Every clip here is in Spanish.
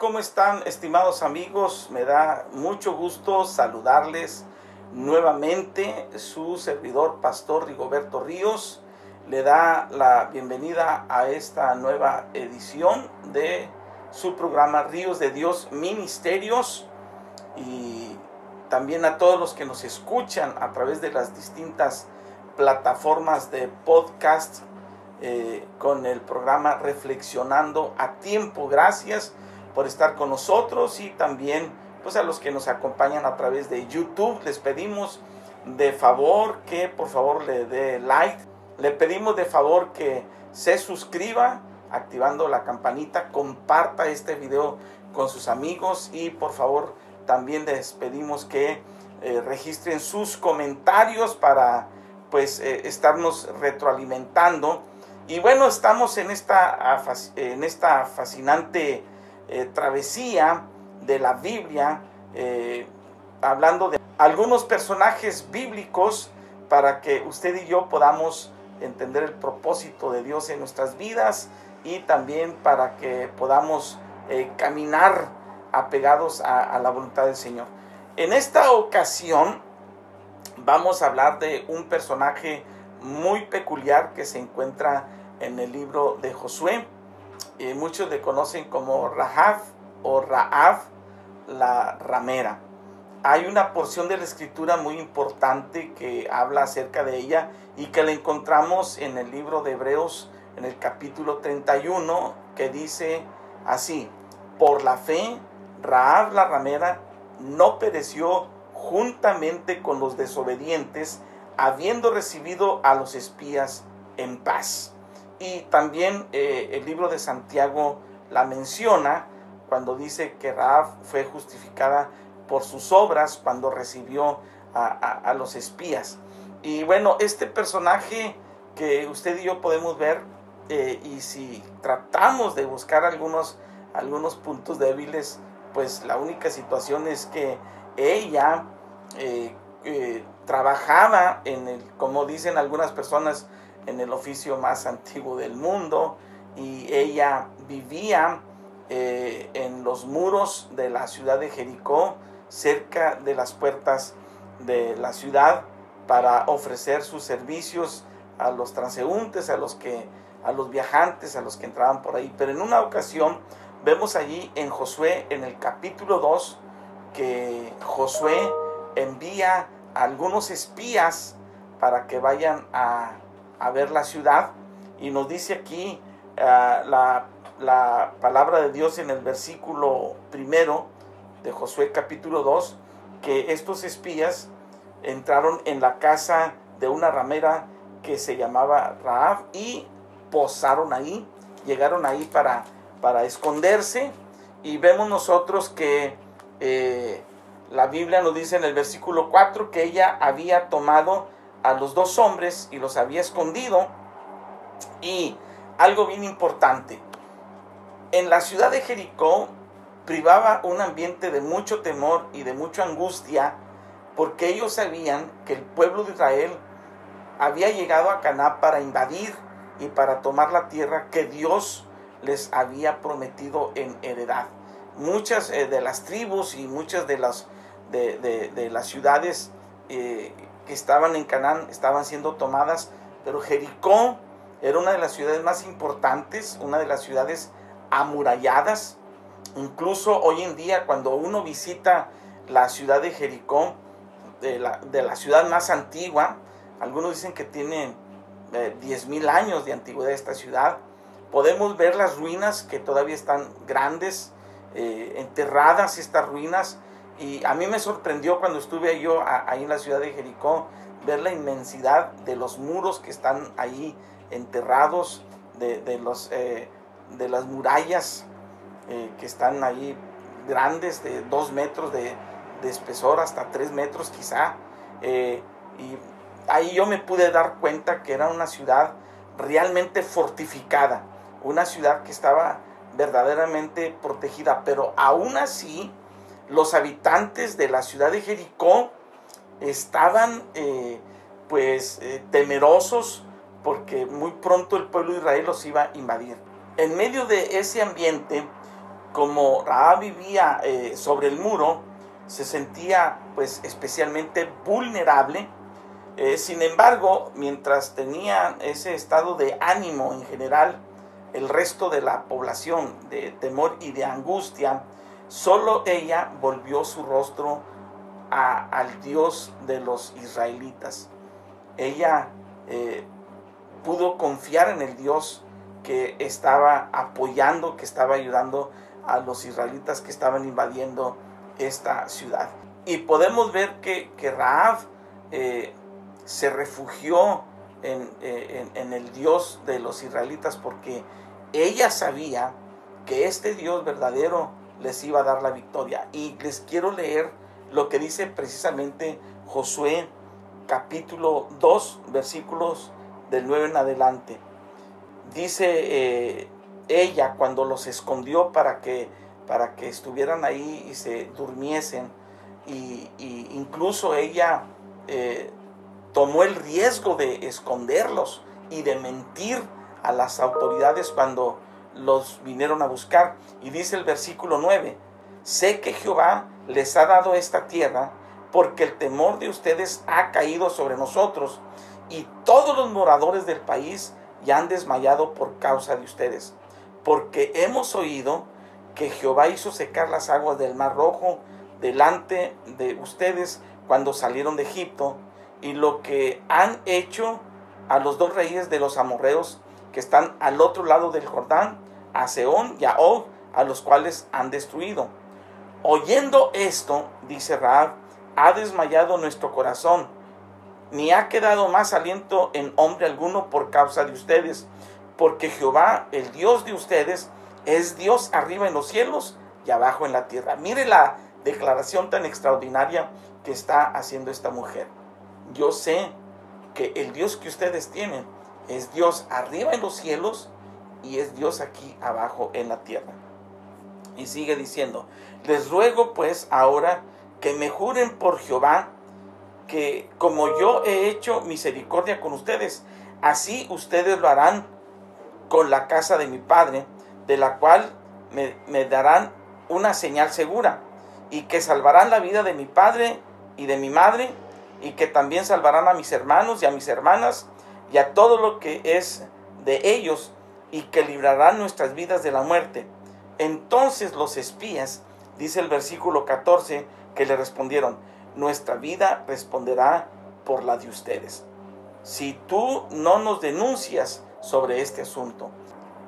¿Cómo están estimados amigos? Me da mucho gusto saludarles nuevamente. Su servidor, Pastor Rigoberto Ríos, le da la bienvenida a esta nueva edición de su programa Ríos de Dios Ministerios y también a todos los que nos escuchan a través de las distintas plataformas de podcast eh, con el programa Reflexionando a Tiempo. Gracias por estar con nosotros y también pues a los que nos acompañan a través de YouTube. Les pedimos de favor que por favor le dé like. Le pedimos de favor que se suscriba activando la campanita, comparta este video con sus amigos y por favor también les pedimos que eh, registren sus comentarios para pues eh, estarnos retroalimentando. Y bueno, estamos en esta, en esta fascinante eh, travesía de la Biblia, hablando de algunos personajes bíblicos para que usted y yo podamos entender el propósito de Dios en nuestras vidas y también para que podamos caminar apegados a, la voluntad del Señor. En esta ocasión vamos a hablar de un personaje muy peculiar que se encuentra en el libro de Josué. Muchos le conocen como Rahab o Raab, la ramera. Hay una porción de la escritura muy importante que habla acerca de ella y que la encontramos en el libro de Hebreos en el capítulo 31 que dice así, por la fe Raab la ramera no pereció juntamente con los desobedientes, habiendo recibido a los espías en paz. Y también eh, el libro de Santiago la menciona cuando dice que Raab fue justificada por sus obras cuando recibió a, los espías. Y bueno, este personaje que usted y yo podemos ver, eh, y si tratamos de buscar algunos, algunos puntos débiles, pues la única situación es que ella eh, trabajaba en el, como dicen algunas personas, en el oficio más antiguo del mundo y ella vivía eh, en los muros de la ciudad de Jericó, cerca de las puertas de la ciudad, para ofrecer sus servicios a los transeúntes, a los que a los viajantes, a los que entraban por ahí. Pero en una ocasión Vemos allí en Josué, en el capítulo 2, que Josué envía a algunos espías para que vayan a, ver la ciudad. Y nos dice aquí eh, la, la, palabra de Dios en el versículo primero de Josué capítulo 2, que estos espías entraron en la casa de una ramera que se llamaba Raab y posaron ahí, llegaron ahí para para esconderse y vemos nosotros que eh, la Biblia nos dice en el versículo 4 que ella había tomado a los dos hombres y los había escondido y algo bien importante, en la ciudad de Jericó privaba un ambiente de mucho temor y de mucha angustia porque ellos sabían que el pueblo de Israel había llegado a Caná para invadir y para tomar la tierra que Dios les había prometido en heredad. Muchas eh, de las tribus y muchas de las, de, las ciudades eh, que estaban en Canaán estaban siendo tomadas, pero Jericó era una de las ciudades más importantes, una de las ciudades amuralladas. Incluso hoy en día cuando uno visita la ciudad de Jericó, de la, de la ciudad más antigua, algunos dicen que tiene eh, 10.000 años de antigüedad esta ciudad, podemos ver las ruinas que todavía están grandes, eh, enterradas estas ruinas. Y a mí me sorprendió cuando estuve yo ahí en la ciudad de Jericó, ver la inmensidad de los muros que están ahí enterrados, de, los, eh, de las murallas eh, que están ahí grandes de dos metros de, espesor hasta tres metros quizá. Eh, y ahí yo me pude dar cuenta que era una ciudad realmente fortificada, una ciudad que estaba verdaderamente protegida, pero aún así los habitantes de la ciudad de Jericó estaban eh, pues eh, temerosos porque muy pronto el pueblo de Israel los iba a invadir. En medio de ese ambiente, como Raab vivía eh, sobre el muro, se sentía pues especialmente vulnerable. sin embargo, mientras tenía ese estado de ánimo en general, el resto de la población de temor y de angustia, solo ella volvió su rostro al Dios de los israelitas. Ella eh, pudo confiar en el Dios que estaba apoyando, que estaba ayudando a los israelitas que estaban invadiendo esta ciudad. Y podemos ver que, que Raab eh, se refugió eh, en, en, el Dios de los israelitas porque ella sabía que este Dios verdadero les iba a dar la victoria. Y les quiero leer lo que dice precisamente Josué capítulo 2 versículos del 9 en adelante. Dice eh, ella cuando los escondió para que, para que estuvieran ahí y se durmiesen. Y, incluso ella eh, tomó el riesgo de esconderlos y de mentir a las autoridades cuando los vinieron a buscar. Y dice el versículo 9, sé que Jehová les ha dado esta tierra porque el temor de ustedes ha caído sobre nosotros y todos los moradores del país ya han desmayado por causa de ustedes. Porque hemos oído que Jehová hizo secar las aguas del mar rojo delante de ustedes cuando salieron de Egipto y lo que han hecho a los dos reyes de los amorreos que están al otro lado del Jordán, a Seón y a Og, a los cuales han destruido. Oyendo esto, dice Raab, ha desmayado nuestro corazón, ni ha quedado más aliento en hombre alguno por causa de ustedes, porque Jehová, el Dios de ustedes, es Dios arriba en los cielos y abajo en la tierra. Mire la declaración tan extraordinaria que está haciendo esta mujer. Yo sé que el Dios que ustedes tienen es Dios arriba en los cielos y es Dios aquí abajo en la tierra. Y sigue diciendo, les ruego pues ahora que me juren por Jehová que como yo he hecho misericordia con ustedes, así ustedes lo harán con la casa de mi padre, de la cual me, me darán una señal segura, y que salvarán la vida de mi padre y de mi madre, y que también salvarán a mis hermanos y a mis hermanas, y a todo lo que es de ellos, y que librarán nuestras vidas de la muerte. Entonces los espías, dice el versículo 14, que le respondieron, nuestra vida responderá por la de ustedes. Si tú no nos denuncias sobre este asunto.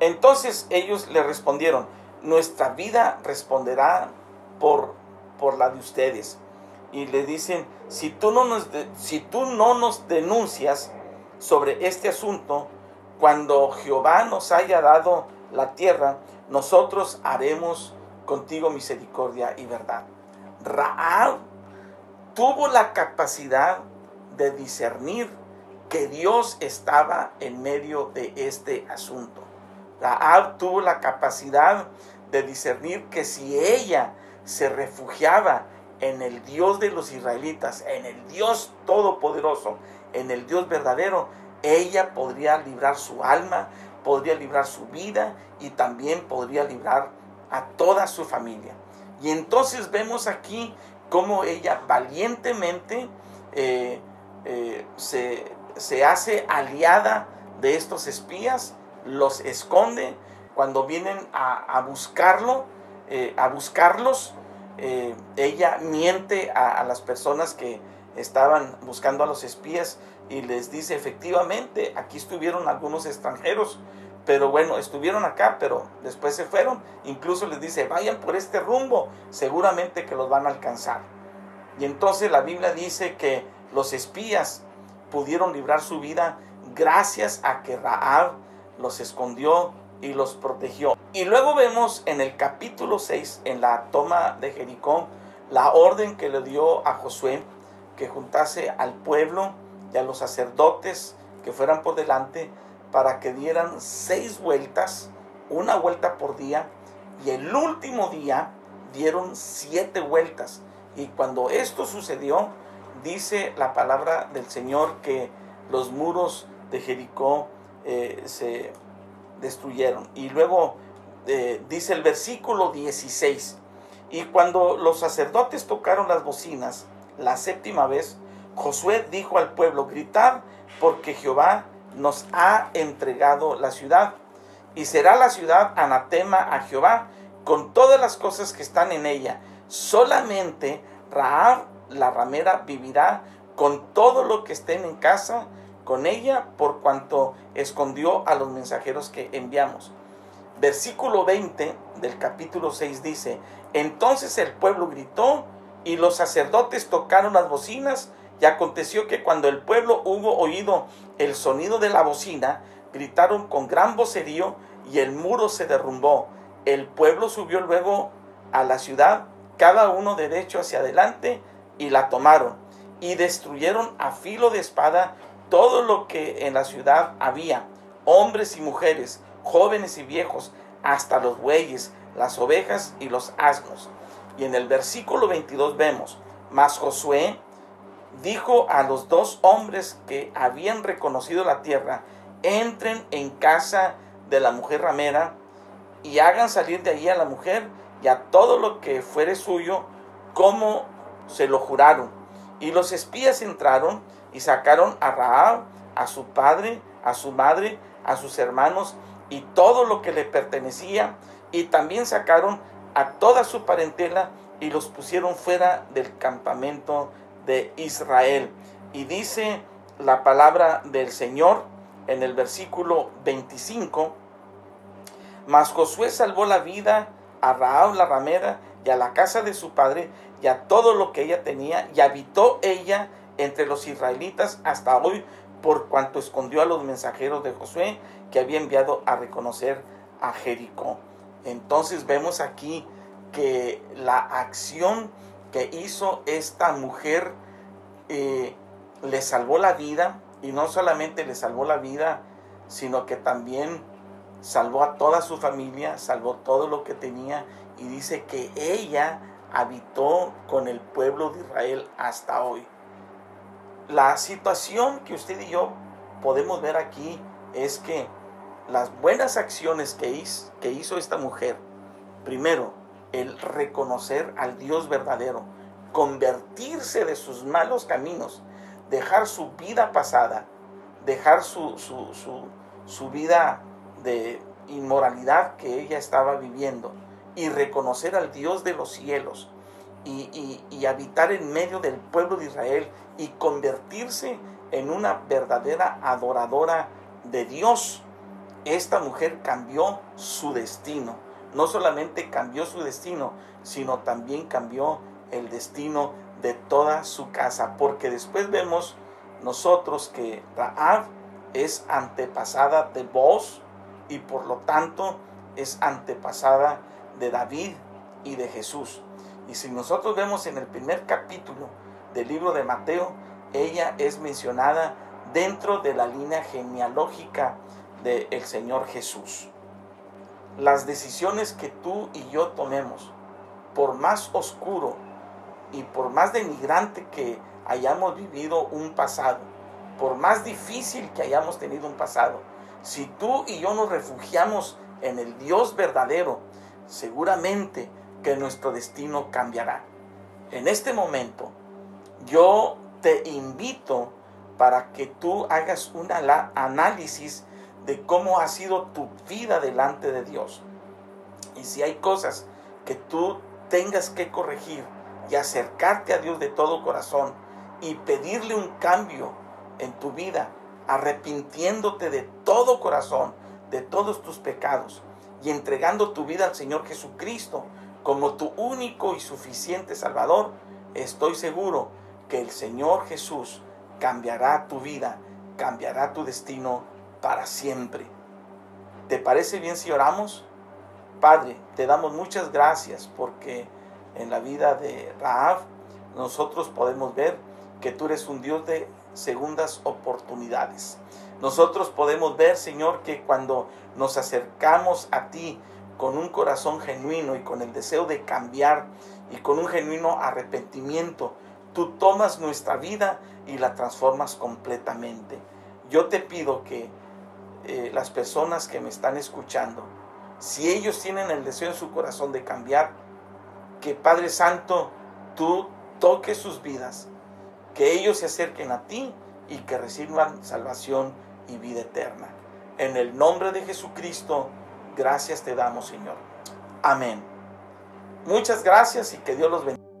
Entonces ellos le respondieron, nuestra vida responderá por, por la de ustedes. Y le dicen, si tú, no nos si tú no nos denuncias sobre este asunto, cuando Jehová nos haya dado la tierra, nosotros haremos contigo misericordia y verdad. Raab tuvo la capacidad de discernir que Dios estaba en medio de este asunto. Raab tuvo la capacidad de discernir que si ella se refugiaba en el Dios de los israelitas, en el Dios todopoderoso, en el Dios verdadero, ella podría librar su alma, podría librar su vida y también podría librar a toda su familia. Y entonces vemos aquí cómo ella valientemente eh, eh, se, hace aliada de estos espías, los esconde cuando vienen a, buscarlo, eh, a buscarlos, ella miente a, las personas que estaban buscando a los espías y les dice efectivamente, aquí estuvieron algunos extranjeros, pero bueno, estuvieron acá, pero después se fueron. Incluso les dice, vayan por este rumbo, seguramente que los van a alcanzar. Y entonces la Biblia dice que los espías pudieron librar su vida gracias a que Raab los escondió y los protegió. Y luego vemos en el capítulo 6, en la toma de Jericó, la orden que le dio a Josué que juntase al pueblo y a los sacerdotes que fueran por delante para que dieran seis vueltas, una vuelta por día, y el último día dieron siete vueltas. Y cuando esto sucedió, dice la palabra del Señor que los muros de Jericó eh, se destruyeron. Y luego eh, dice el versículo 16, y cuando los sacerdotes tocaron las bocinas la séptima vez, Josué dijo al pueblo, gritar porque Jehová nos ha entregado la ciudad. Y será la ciudad anatema a Jehová con todas las cosas que están en ella. Solamente Raab, la ramera, vivirá con todo lo que estén en casa con ella por cuanto escondió a los mensajeros que enviamos. Versículo 20 del capítulo 6 dice, entonces el pueblo gritó y los sacerdotes tocaron las bocinas y aconteció que cuando el pueblo hubo oído el sonido de la bocina, gritaron con gran vocerío y el muro se derrumbó. El pueblo subió luego a la ciudad, cada uno derecho hacia adelante, y la tomaron, y destruyeron a filo de espada todo lo que en la ciudad había, hombres y mujeres, jóvenes y viejos, hasta los bueyes, las ovejas y los asnos. Y en el versículo 22 vemos, mas Josué dijo a los dos hombres que habían reconocido la tierra, entren en casa de la mujer ramera y hagan salir de allí a la mujer y a todo lo que fuere suyo, como se lo juraron. Y los espías entraron y sacaron a Raab, a su padre, a su madre, a sus hermanos y todo lo que le pertenecía, y también sacaron a toda su parentela y los pusieron fuera del campamento de Israel. Y dice la palabra del Señor en el versículo 25, mas Josué salvó la vida a Raab la ramera y a la casa de su padre y a todo lo que ella tenía y habitó ella entre los israelitas hasta hoy por cuanto escondió a los mensajeros de Josué que había enviado a reconocer a Jericó. Entonces vemos aquí que la acción que hizo esta mujer eh, le salvó la vida y no solamente le salvó la vida, sino que también salvó a toda su familia, salvó todo lo que tenía y dice que ella habitó con el pueblo de Israel hasta hoy. La situación que usted y yo podemos ver aquí es que las buenas acciones que hizo, que hizo esta mujer, primero, el reconocer al Dios verdadero, convertirse de sus malos caminos, dejar su vida pasada, dejar su, su, vida de inmoralidad que ella estaba viviendo y reconocer al Dios de los cielos y, y, habitar en medio del pueblo de Israel y convertirse en una verdadera adoradora de Dios. Esta mujer cambió su destino. No solamente cambió su destino, sino también cambió el destino de toda su casa. Porque después vemos nosotros que Raab es antepasada de vos y por lo tanto es antepasada de David y de Jesús. Y si nosotros vemos en el primer capítulo del libro de Mateo, ella es mencionada dentro de la línea genealógica del Señor Jesús. Las decisiones que tú y yo tomemos, por más oscuro y por más denigrante que hayamos vivido un pasado, por más difícil que hayamos tenido un pasado, si tú y yo nos refugiamos en el Dios verdadero, seguramente que nuestro destino cambiará. En este momento, yo te invito para que tú hagas un análisis de cómo ha sido tu vida delante de Dios. Y si hay cosas que tú tengas que corregir y acercarte a Dios de todo corazón y pedirle un cambio en tu vida, arrepintiéndote de todo corazón, de todos tus pecados y entregando tu vida al Señor Jesucristo como tu único y suficiente Salvador, estoy seguro que el Señor Jesús cambiará tu vida, cambiará tu destino para siempre. ¿Te parece bien si oramos? Padre, te damos muchas gracias porque en la vida de Raab nosotros podemos ver que tú eres un Dios de segundas oportunidades. Nosotros podemos ver, Señor, que cuando nos acercamos a ti con un corazón genuino y con el deseo de cambiar y con un genuino arrepentimiento, tú tomas nuestra vida y la transformas completamente. Yo te pido que eh, las personas que me están escuchando, si ellos tienen el deseo en su corazón de cambiar, que Padre Santo, tú toques sus vidas, que ellos se acerquen a ti y que reciban salvación y vida eterna. En el nombre de Jesucristo, gracias te damos, Señor. Amén. Muchas gracias y que Dios los bendiga.